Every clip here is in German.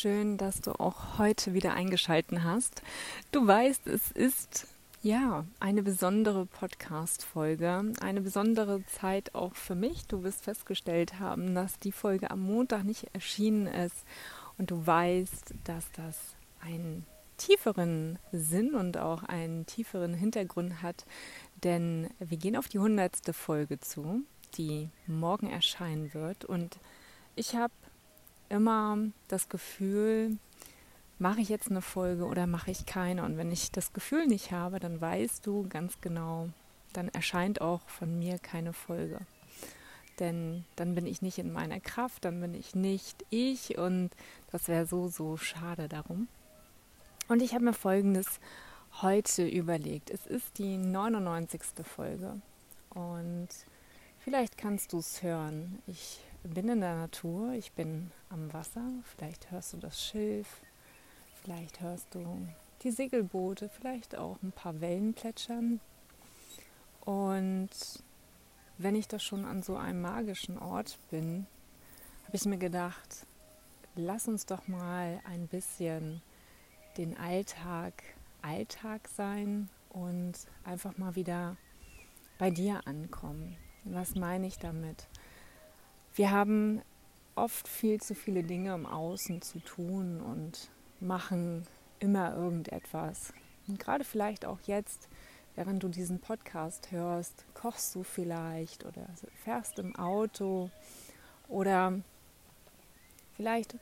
Schön, dass du auch heute wieder eingeschalten hast. Du weißt, es ist ja eine besondere Podcast-Folge, eine besondere Zeit auch für mich. Du wirst festgestellt haben, dass die Folge am Montag nicht erschienen ist und du weißt, dass das einen tieferen Sinn und auch einen tieferen Hintergrund hat, denn wir gehen auf die hundertste Folge zu, die morgen erscheinen wird und ich habe immer das Gefühl, mache ich jetzt eine Folge oder mache ich keine. Und wenn ich das Gefühl nicht habe, dann weißt du ganz genau, dann erscheint auch von mir keine Folge. Denn dann bin ich nicht in meiner Kraft, dann bin ich nicht ich und das wäre so, so schade darum. Und ich habe mir Folgendes heute überlegt. Es ist die 99. Folge und vielleicht kannst du es hören. Ich bin in der Natur, ich bin am Wasser, vielleicht hörst du das Schilf, vielleicht hörst du die Segelboote, vielleicht auch ein paar Wellen plätschern. Und wenn ich da schon an so einem magischen Ort bin, habe ich mir gedacht, lass uns doch mal ein bisschen den Alltag Alltag sein und einfach mal wieder bei dir ankommen. Was meine ich damit? Wir haben oft viel zu viele Dinge im Außen zu tun und machen immer irgendetwas. Und gerade vielleicht auch jetzt, während du diesen Podcast hörst, kochst du vielleicht oder fährst im Auto oder vielleicht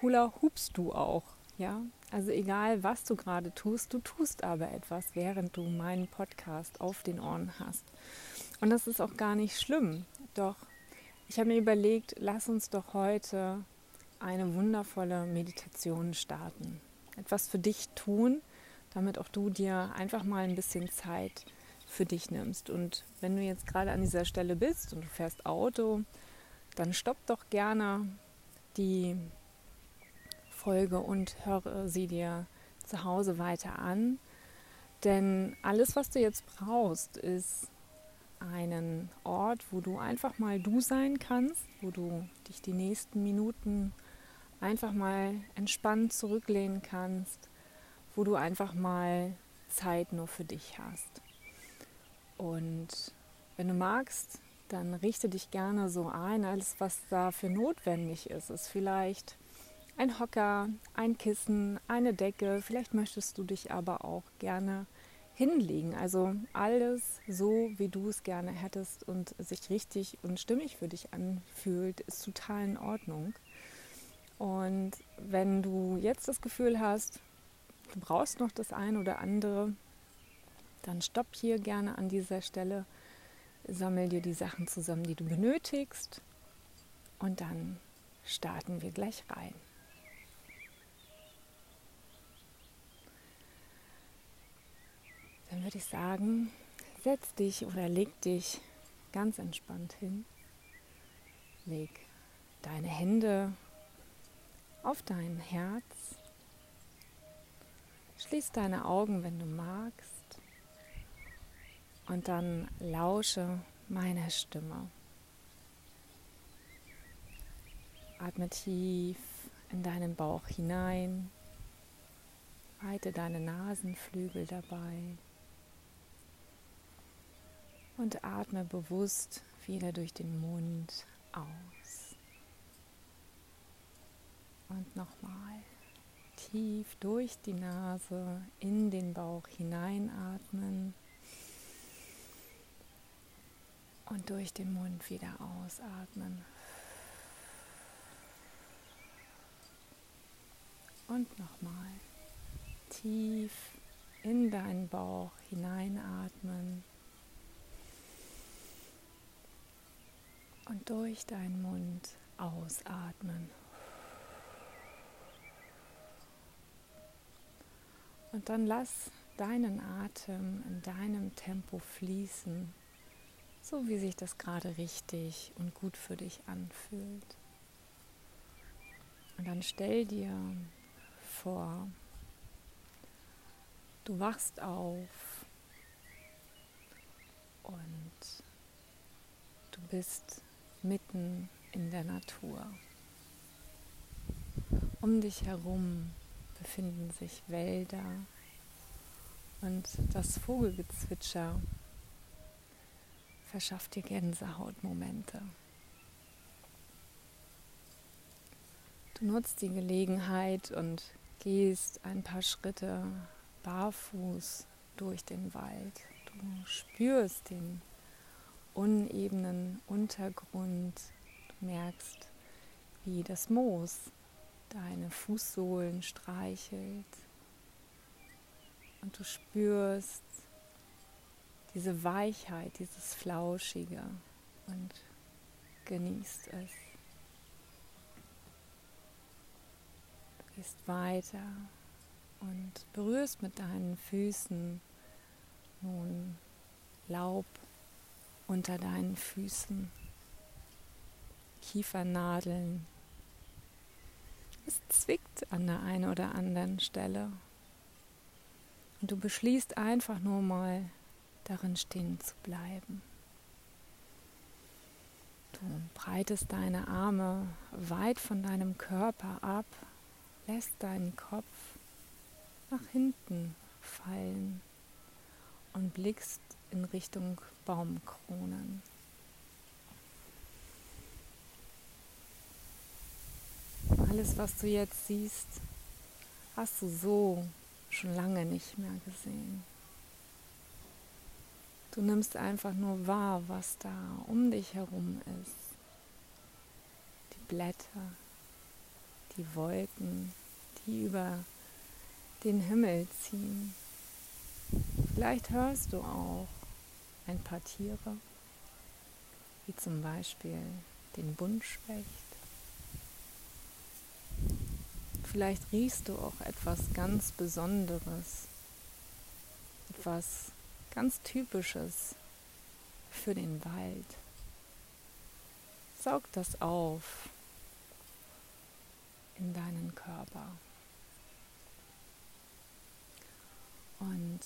hula hupst du auch, ja? Also egal, was du gerade tust, du tust aber etwas, während du meinen Podcast auf den Ohren hast. Und das ist auch gar nicht schlimm. Doch ich habe mir überlegt, lass uns doch heute eine wundervolle Meditation starten. Etwas für dich tun, damit auch du dir einfach mal ein bisschen Zeit für dich nimmst. Und wenn du jetzt gerade an dieser Stelle bist und du fährst Auto, dann stopp doch gerne die Folge und höre sie dir zu Hause weiter an. Denn alles, was du jetzt brauchst, ist einen Ort, wo du einfach mal du sein kannst, wo du dich die nächsten Minuten einfach mal entspannt zurücklehnen kannst, wo du einfach mal Zeit nur für dich hast. Und wenn du magst, dann richte dich gerne so ein. Alles, was dafür notwendig ist, ist vielleicht ein Hocker, ein Kissen, eine Decke. Vielleicht möchtest du dich aber auch gerne hinlegen. Also alles so, wie du es gerne hättest und sich richtig und stimmig für dich anfühlt, ist total in Ordnung. Und wenn du jetzt das Gefühl hast, du brauchst noch das eine oder andere, dann stopp hier gerne an dieser Stelle, sammel dir die Sachen zusammen, die du benötigst und dann starten wir gleich rein. Würde ich sagen, setz dich oder leg dich ganz entspannt hin. Leg deine Hände auf dein Herz. Schließ deine Augen, wenn du magst. Und dann lausche meiner Stimme. Atme tief in deinen Bauch hinein. Weite deine Nasenflügel dabei und atme bewusst wieder durch den Mund aus. Und nochmal tief durch die Nase in den Bauch hineinatmen und durch den Mund wieder ausatmen. Und nochmal tief in deinen Bauch hineinatmen Und durch deinen Mund ausatmen. Und dann lass deinen Atem in deinem Tempo fließen, so wie sich das gerade richtig und gut für dich anfühlt. Und dann stell dir vor, du wachst auf und du bist mitten in der Natur. Um dich herum befinden sich Wälder und das Vogelgezwitscher verschafft dir Gänsehautmomente. Du nutzt die Gelegenheit und gehst ein paar Schritte barfuß durch den Wald. Du spürst den unebenen Untergrund. Du merkst, wie das Moos deine Fußsohlen streichelt. Und du spürst diese Weichheit, dieses Flauschige und genießt es. Du gehst weiter und berührst mit deinen Füßen nun Laub unter deinen Füßen, Kiefernadeln, es zwickt an der einen oder anderen Stelle. Und du beschließt einfach nur mal darin stehen zu bleiben. Du breitest deine Arme weit von deinem Körper ab, lässt deinen Kopf nach hinten fallen und blickst in Richtung Baumkronen. Alles, was du jetzt siehst, hast du so schon lange nicht mehr gesehen. Du nimmst einfach nur wahr, was da um dich herum ist. Die Blätter, die Wolken, die über den Himmel ziehen. Vielleicht hörst du auch ein paar Tiere, wie zum Beispiel den Buntspecht Vielleicht riechst du auch etwas ganz Besonderes, etwas ganz Typisches für den Wald. Saug das auf in deinen Körper. Und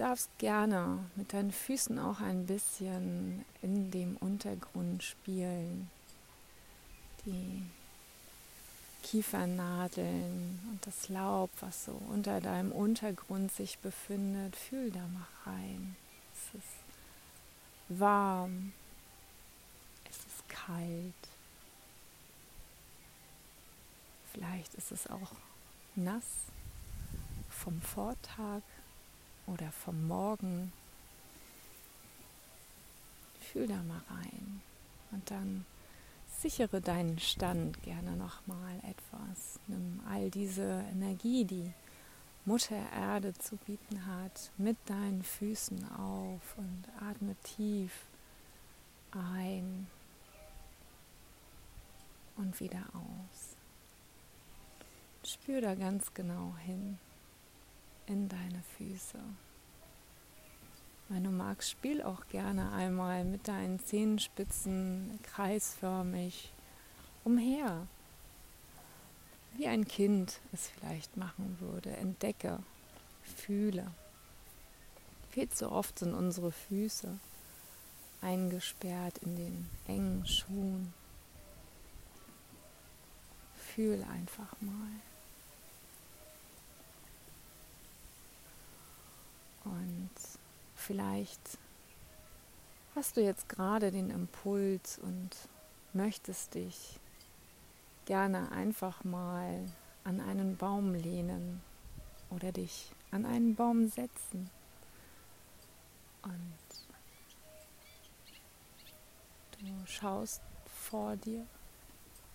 darfst gerne mit deinen Füßen auch ein bisschen in dem Untergrund spielen. Die Kiefernadeln und das Laub, was so unter deinem Untergrund sich befindet. Fühl da mal rein. Es ist warm. Es ist kalt. Vielleicht ist es auch nass vom Vortag oder vom Morgen. Fühl da mal rein. Und dann sichere deinen Stand gerne nochmal etwas. Nimm all diese Energie, die Mutter Erde zu bieten hat, mit deinen Füßen auf und atme tief ein und wieder aus. Spür da ganz genau hin in deine Füße. Wenn du magst, spiel auch gerne einmal mit deinen Zehenspitzen kreisförmig umher. Wie ein Kind es vielleicht machen würde. Entdecke, fühle. Viel zu oft sind unsere Füße eingesperrt in den engen Schuhen. Fühl einfach mal. Und Vielleicht hast du jetzt gerade den Impuls und möchtest dich gerne einfach mal an einen Baum lehnen oder dich an einen Baum setzen. Und du schaust vor dir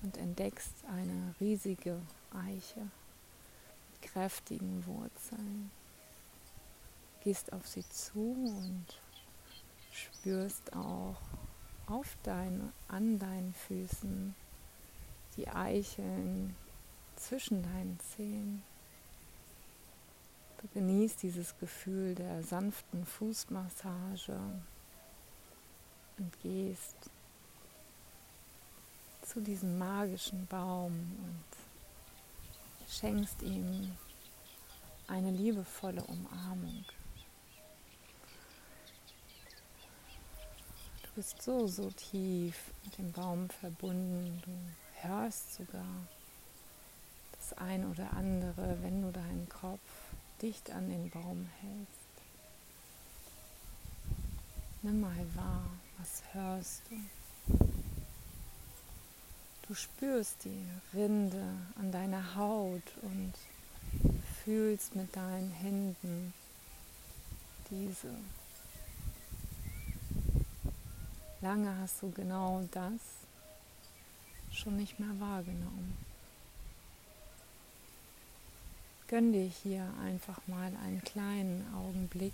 und entdeckst eine riesige Eiche mit kräftigen Wurzeln gehst auf sie zu und spürst auch auf deinen, an deinen Füßen, die Eicheln zwischen deinen Zehen. Du genießt dieses Gefühl der sanften Fußmassage und gehst zu diesem magischen Baum und schenkst ihm eine liebevolle Umarmung. Bist so, so tief mit dem Baum verbunden. Du hörst sogar das ein oder andere, wenn du deinen Kopf dicht an den Baum hältst. Nimm mal wahr, was hörst du? Du spürst die Rinde an deiner Haut und fühlst mit deinen Händen diese. Lange hast du genau das schon nicht mehr wahrgenommen. Gönn dir hier einfach mal einen kleinen Augenblick,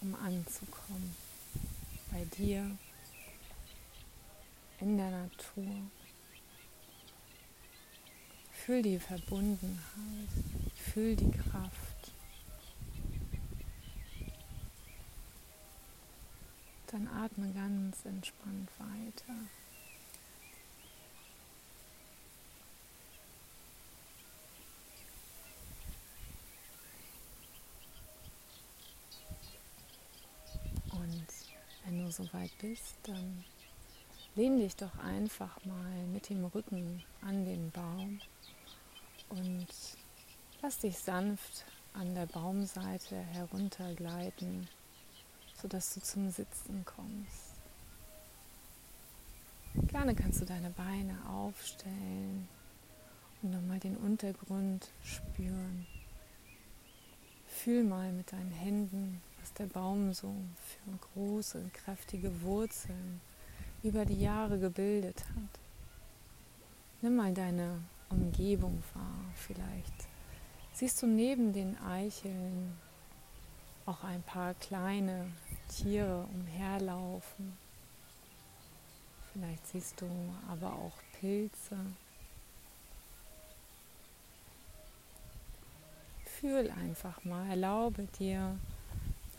um anzukommen bei dir in der Natur. Fühl die Verbundenheit, fühl die Kraft. Dann atme ganz entspannt weiter. Und wenn du soweit bist, dann lehn dich doch einfach mal mit dem Rücken an den Baum und lass dich sanft an der Baumseite heruntergleiten, sodass du zum Sitzen kommst. Gerne kannst du deine Beine aufstellen und nochmal den Untergrund spüren. Fühl mal mit deinen Händen, was der Baum so für große, kräftige Wurzeln über die Jahre gebildet hat. Nimm mal deine Umgebung wahr. Vielleicht siehst du neben den Eicheln auch ein paar kleine Tiere umherlaufen. Vielleicht siehst du aber auch Pilze. Fühl einfach mal, erlaube dir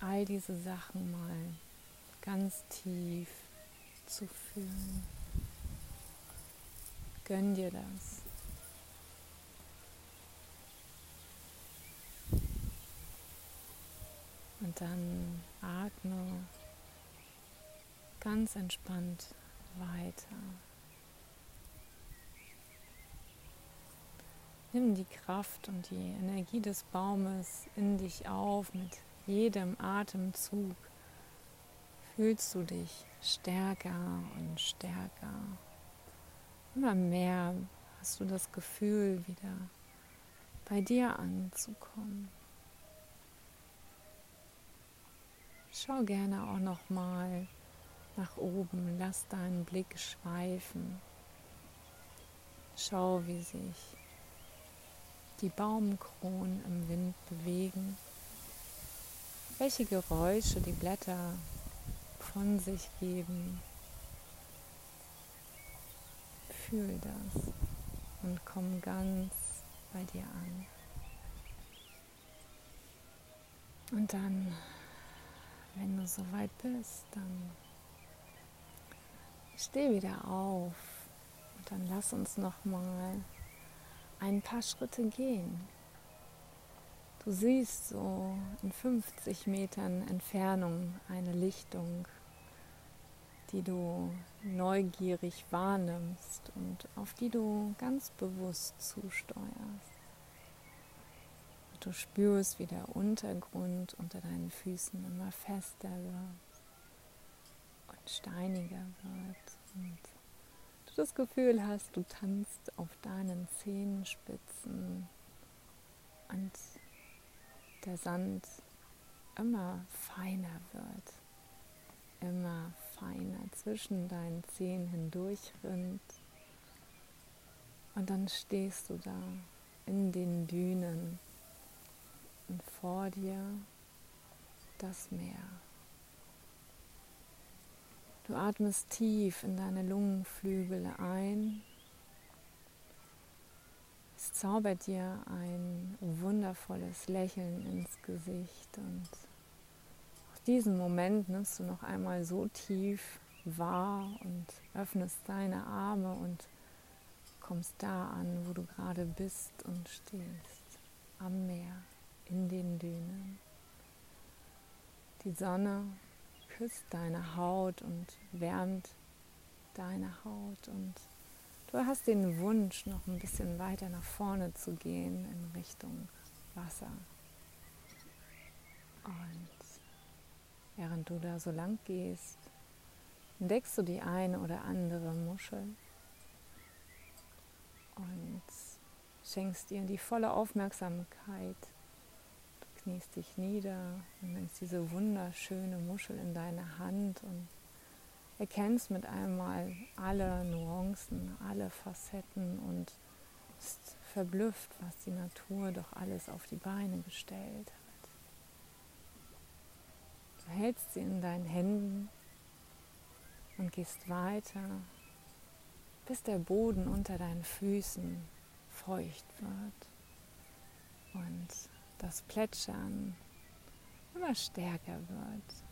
all diese Sachen mal ganz tief zu fühlen. Gönn dir das. Dann atme ganz entspannt weiter. Nimm die Kraft und die Energie des Baumes in dich auf. Mit jedem Atemzug fühlst du dich stärker und stärker. Immer mehr hast du das Gefühl, wieder bei dir anzukommen. Schau gerne auch noch mal nach oben, lass deinen Blick schweifen. Schau, wie sich die Baumkronen im Wind bewegen, welche Geräusche die Blätter von sich geben. Fühl das und komm ganz bei dir an. Und dann wenn du soweit bist, dann steh wieder auf und dann lass uns noch mal ein paar Schritte gehen. Du siehst so in 50 Metern Entfernung eine Lichtung, die du neugierig wahrnimmst und auf die du ganz bewusst zusteuerst. Du spürst, wie der Untergrund unter deinen Füßen immer fester wird und steiniger wird. Und du das Gefühl hast, du tanzt auf deinen Zehenspitzen und der Sand immer feiner wird, immer feiner zwischen deinen Zehen hindurch rinnt. Und dann stehst du da in den Dünen und vor dir das Meer. Du atmest tief in deine Lungenflügel ein. Es zaubert dir ein wundervolles Lächeln ins Gesicht und diesen Moment nimmst du noch einmal so tief wahr und öffnest deine Arme und kommst da an, wo du gerade bist und stehst, am Meer, in den Dünen. Die Sonne küsst deine Haut und wärmt deine Haut und du hast den Wunsch, noch ein bisschen weiter nach vorne zu gehen in Richtung Wasser. Und während du da so lang gehst, entdeckst du die eine oder andere Muschel und schenkst ihr die volle Aufmerksamkeit kniest dich nieder und nimmst diese wunderschöne Muschel in deine Hand und erkennst mit einmal alle Nuancen, alle Facetten und bist verblüfft, was die Natur doch alles auf die Beine gestellt hat. Du hältst sie in deinen Händen und gehst weiter, bis der Boden unter deinen Füßen feucht wird und das Plätschern immer stärker wird,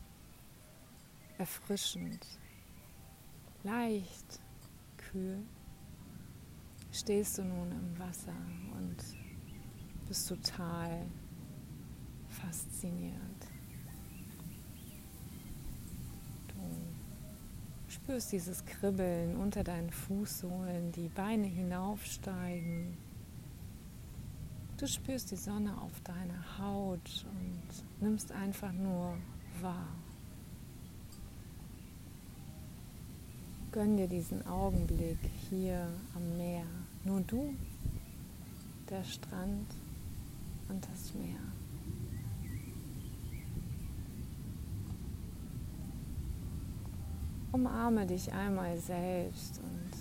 erfrischend, leicht, kühl, stehst du nun im Wasser und bist total fasziniert. Du spürst dieses Kribbeln unter deinen Fußsohlen, die Beine hinaufsteigen Du spürst die Sonne auf deiner Haut und nimmst einfach nur wahr. Gönn dir diesen Augenblick hier am Meer. Nur du, der Strand und das Meer. Umarme dich einmal selbst und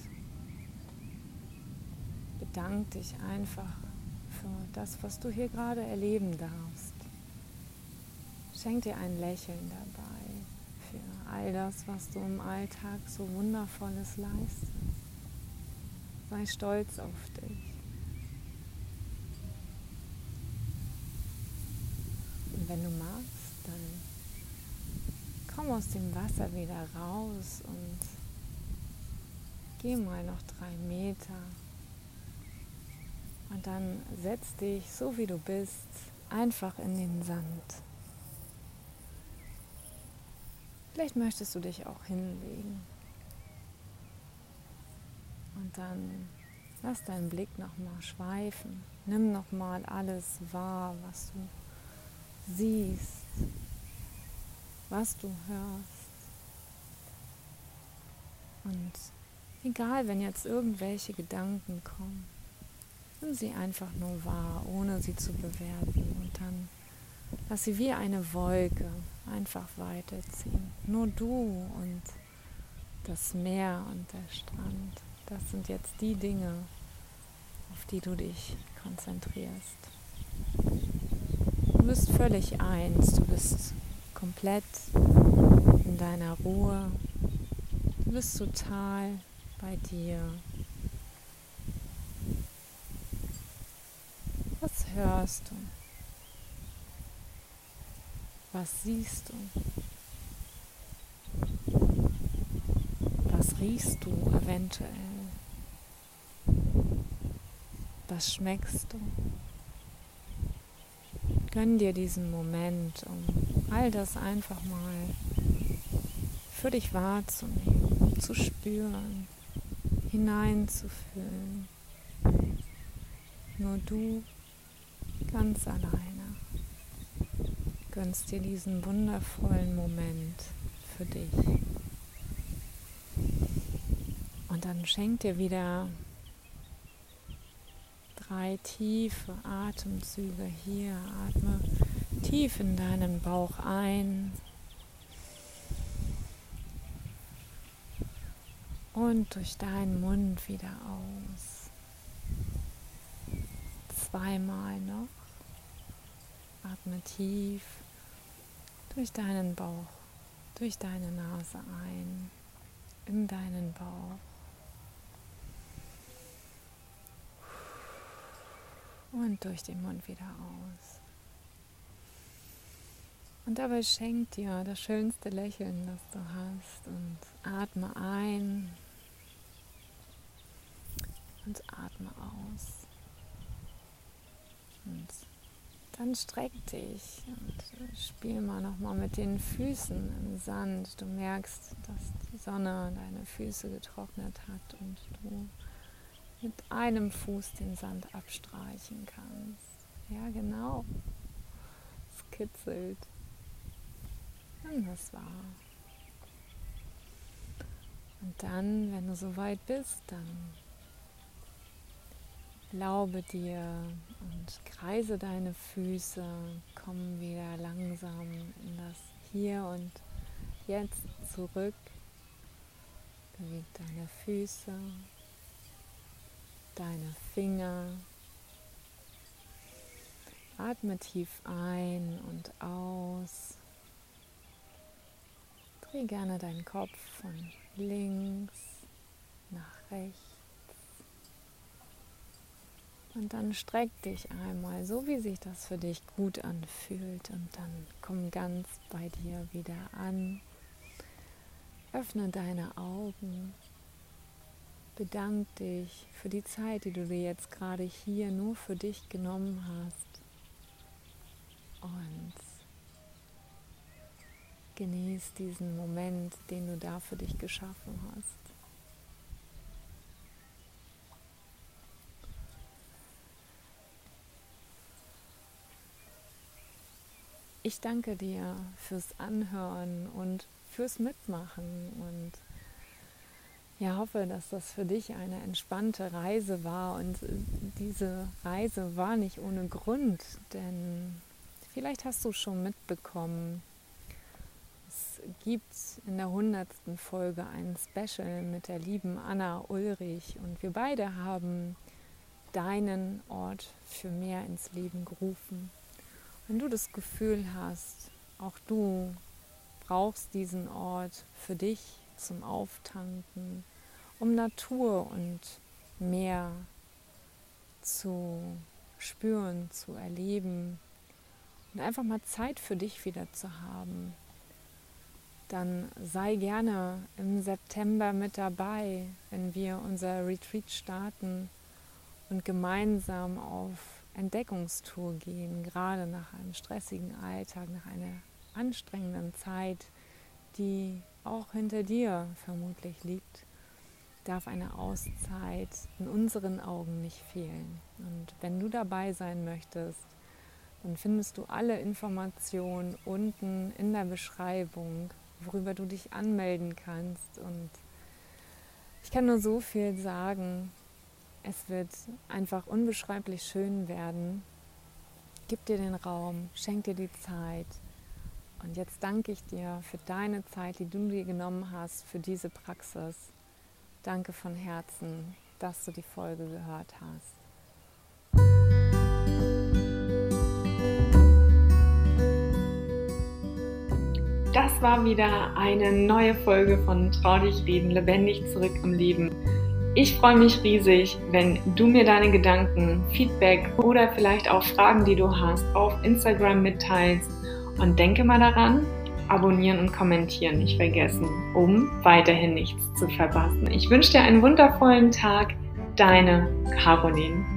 bedank dich einfach für das, was du hier gerade erleben darfst. Schenk dir ein Lächeln dabei für all das, was du im Alltag so wundervolles leistest. Sei stolz auf dich. Und wenn du magst, dann komm aus dem Wasser wieder raus und geh mal noch drei Meter und dann setz dich, so wie du bist, einfach in den Sand. Vielleicht möchtest du dich auch hinlegen. Und dann lass deinen Blick nochmal schweifen. Nimm nochmal alles wahr, was du siehst, was du hörst. Und egal, wenn jetzt irgendwelche Gedanken kommen, Nimm sie einfach nur wahr, ohne sie zu bewerten. Und dann lass sie wie eine Wolke einfach weiterziehen. Nur du und das Meer und der Strand. Das sind jetzt die Dinge, auf die du dich konzentrierst. Du bist völlig eins, du bist komplett in deiner Ruhe, du bist total bei dir. Was hörst du? Was siehst du? Was riechst du eventuell? Was schmeckst du? Gönn dir diesen Moment, um all das einfach mal für dich wahrzunehmen, zu spüren, hineinzufühlen. Nur du ganz alleine. Gönnst dir diesen wundervollen Moment für dich. Und dann schenk dir wieder drei tiefe Atemzüge hier. Atme tief in deinen Bauch ein. Und durch deinen Mund wieder aus. Zweimal noch. Atme tief durch deinen Bauch, durch deine Nase ein in deinen Bauch. Und durch den Mund wieder aus. Und dabei schenk dir das schönste Lächeln, das du hast. Und atme ein und atme aus. Und dann streck dich und spiel mal nochmal mit den Füßen im Sand. Du merkst, dass die Sonne deine Füße getrocknet hat und du mit einem Fuß den Sand abstreichen kannst. Ja, genau. Es kitzelt. Und das war. Und dann, wenn du soweit bist, dann Laube dir und kreise deine Füße, komm wieder langsam in das Hier und Jetzt zurück. Beweg deine Füße, deine Finger. Atme tief ein und aus. Dreh gerne deinen Kopf von links nach rechts. Und dann streck dich einmal, so wie sich das für dich gut anfühlt. Und dann komm ganz bei dir wieder an. Öffne deine Augen. Bedank dich für die Zeit, die du dir jetzt gerade hier nur für dich genommen hast. Und genieß diesen Moment, den du da für dich geschaffen hast. Ich danke dir fürs Anhören und fürs Mitmachen und ja, hoffe, dass das für dich eine entspannte Reise war und diese Reise war nicht ohne Grund, denn vielleicht hast du schon mitbekommen, es gibt in der hundertsten Folge ein Special mit der lieben Anna Ulrich und wir beide haben deinen Ort für mehr ins Leben gerufen. Wenn du das Gefühl hast, auch du brauchst diesen Ort für dich zum Auftanken, um Natur und Meer zu spüren, zu erleben und einfach mal Zeit für dich wieder zu haben, dann sei gerne im September mit dabei, wenn wir unser Retreat starten und gemeinsam auf Entdeckungstour gehen, gerade nach einem stressigen Alltag, nach einer anstrengenden Zeit, die auch hinter dir vermutlich liegt, darf eine Auszeit in unseren Augen nicht fehlen. Und wenn du dabei sein möchtest, dann findest du alle Informationen unten in der Beschreibung, worüber du dich anmelden kannst. Und ich kann nur so viel sagen, es wird einfach unbeschreiblich schön werden. Gib dir den Raum, schenk dir die Zeit. Und jetzt danke ich dir für deine Zeit, die du dir genommen hast, für diese Praxis. Danke von Herzen, dass du die Folge gehört hast. Das war wieder eine neue Folge von Trau dich reden, lebendig zurück im Leben. Ich freue mich riesig, wenn du mir deine Gedanken, Feedback oder vielleicht auch Fragen, die du hast, auf Instagram mitteilst. Und denke mal daran, abonnieren und kommentieren nicht vergessen, um weiterhin nichts zu verpassen. Ich wünsche dir einen wundervollen Tag. Deine Caroline.